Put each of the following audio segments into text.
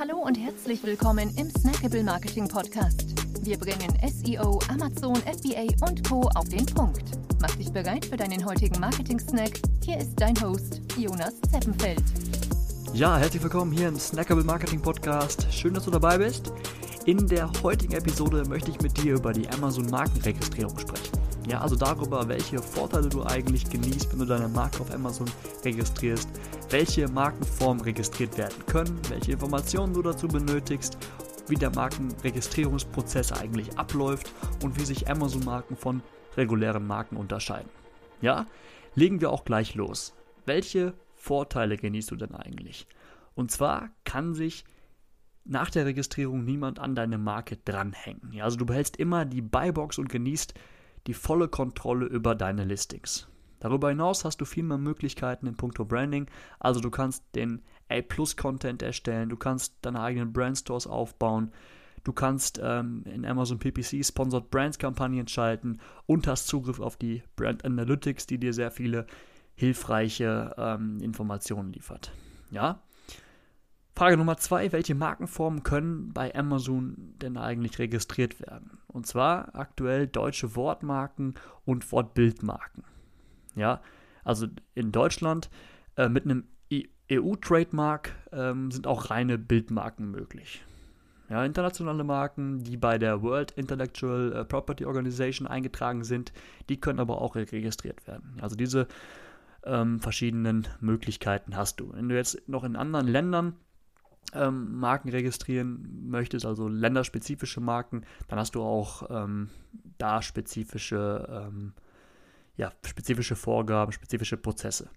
Hallo und herzlich willkommen im Snackable Marketing Podcast. Wir bringen SEO, Amazon, FBA und Co. auf den Punkt. Mach dich bereit für deinen heutigen Marketing-Snack. Hier ist dein Host, Jonas Zeppenfeld. Ja, herzlich willkommen hier im Snackable Marketing Podcast. Schön, dass du dabei bist. In der heutigen Episode möchte ich mit dir über die Amazon Markenregistrierung sprechen. Ja, also darüber, welche Vorteile du eigentlich genießt, wenn du deine Marke auf Amazon registrierst, welche Markenformen registriert werden können, welche Informationen du dazu benötigst, wie der Markenregistrierungsprozess eigentlich abläuft und wie sich Amazon-Marken von regulären Marken unterscheiden. Ja, legen wir auch gleich los. Welche Vorteile genießt du denn eigentlich? Und zwar kann sich nach der Registrierung niemand an deine Marke dranhängen. Ja, also du behältst immer die Buybox und genießt die volle Kontrolle über deine Listings. Darüber hinaus hast du viel mehr Möglichkeiten in puncto Branding. Also du kannst den A-Plus-Content erstellen, du kannst deine eigenen Brandstores aufbauen, du kannst ähm, in Amazon PPC Sponsored Brands Kampagnen schalten und hast Zugriff auf die Brand Analytics, die dir sehr viele hilfreiche ähm, Informationen liefert. Ja, Frage Nummer zwei, welche Markenformen können bei Amazon denn eigentlich registriert werden? Und zwar aktuell deutsche Wortmarken und Wortbildmarken. Ja, also in Deutschland äh, mit einem EU-Trademark ähm, sind auch reine Bildmarken möglich. Ja, internationale Marken, die bei der World Intellectual äh, Property Organization eingetragen sind, die können aber auch registriert werden. Also diese ähm, verschiedenen Möglichkeiten hast du. Wenn du jetzt noch in anderen Ländern ähm, Marken registrieren möchtest, also länderspezifische Marken, dann hast du auch ähm, da spezifische, ähm, ja, spezifische Vorgaben, spezifische Prozesse.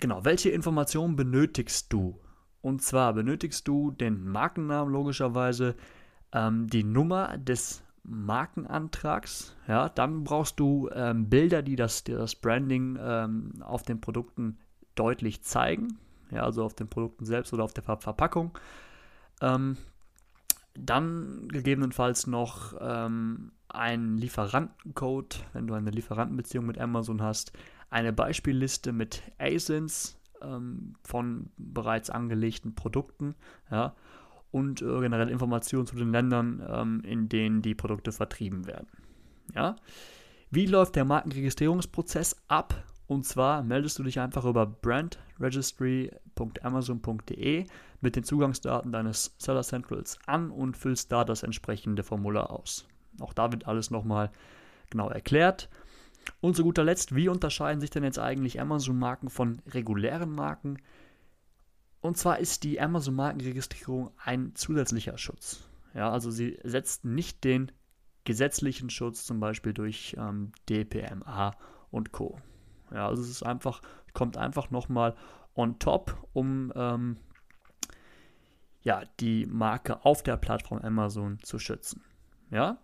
Genau, welche Informationen benötigst du? Und zwar benötigst du den Markennamen logischerweise, ähm, die Nummer des Markenantrags, ja, dann brauchst du ähm, Bilder, die das, die das Branding ähm, auf den Produkten deutlich zeigen, ja, also auf den Produkten selbst oder auf der Ver Verpackung. Ähm, dann gegebenenfalls noch ähm, einen Lieferantencode, wenn du eine Lieferantenbeziehung mit Amazon hast, eine Beispielliste mit ASINs ähm, von bereits angelegten Produkten, ja, und äh, generell Informationen zu den Ländern, ähm, in denen die Produkte vertrieben werden. Ja. Wie läuft der Markenregistrierungsprozess ab? Und zwar meldest du dich einfach über brandregistry.amazon.de mit den Zugangsdaten deines Seller Centrals an und füllst da das entsprechende Formular aus. Auch da wird alles nochmal genau erklärt. Und zu guter Letzt, wie unterscheiden sich denn jetzt eigentlich Amazon-Marken von regulären Marken? Und zwar ist die Amazon-Markenregistrierung ein zusätzlicher Schutz. Ja, also sie setzt nicht den gesetzlichen Schutz, zum Beispiel durch ähm, DPMA und Co. Ja, also es ist einfach, kommt einfach nochmal on top, um ähm, ja, die Marke auf der Plattform Amazon zu schützen. Ja?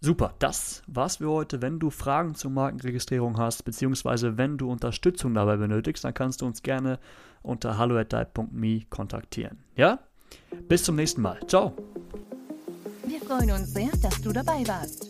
Super, das war's für heute. Wenn du Fragen zur Markenregistrierung hast, beziehungsweise wenn du Unterstützung dabei benötigst, dann kannst du uns gerne unter hallo@me kontaktieren. Ja? Bis zum nächsten Mal. Ciao. Wir freuen uns sehr, dass du dabei warst.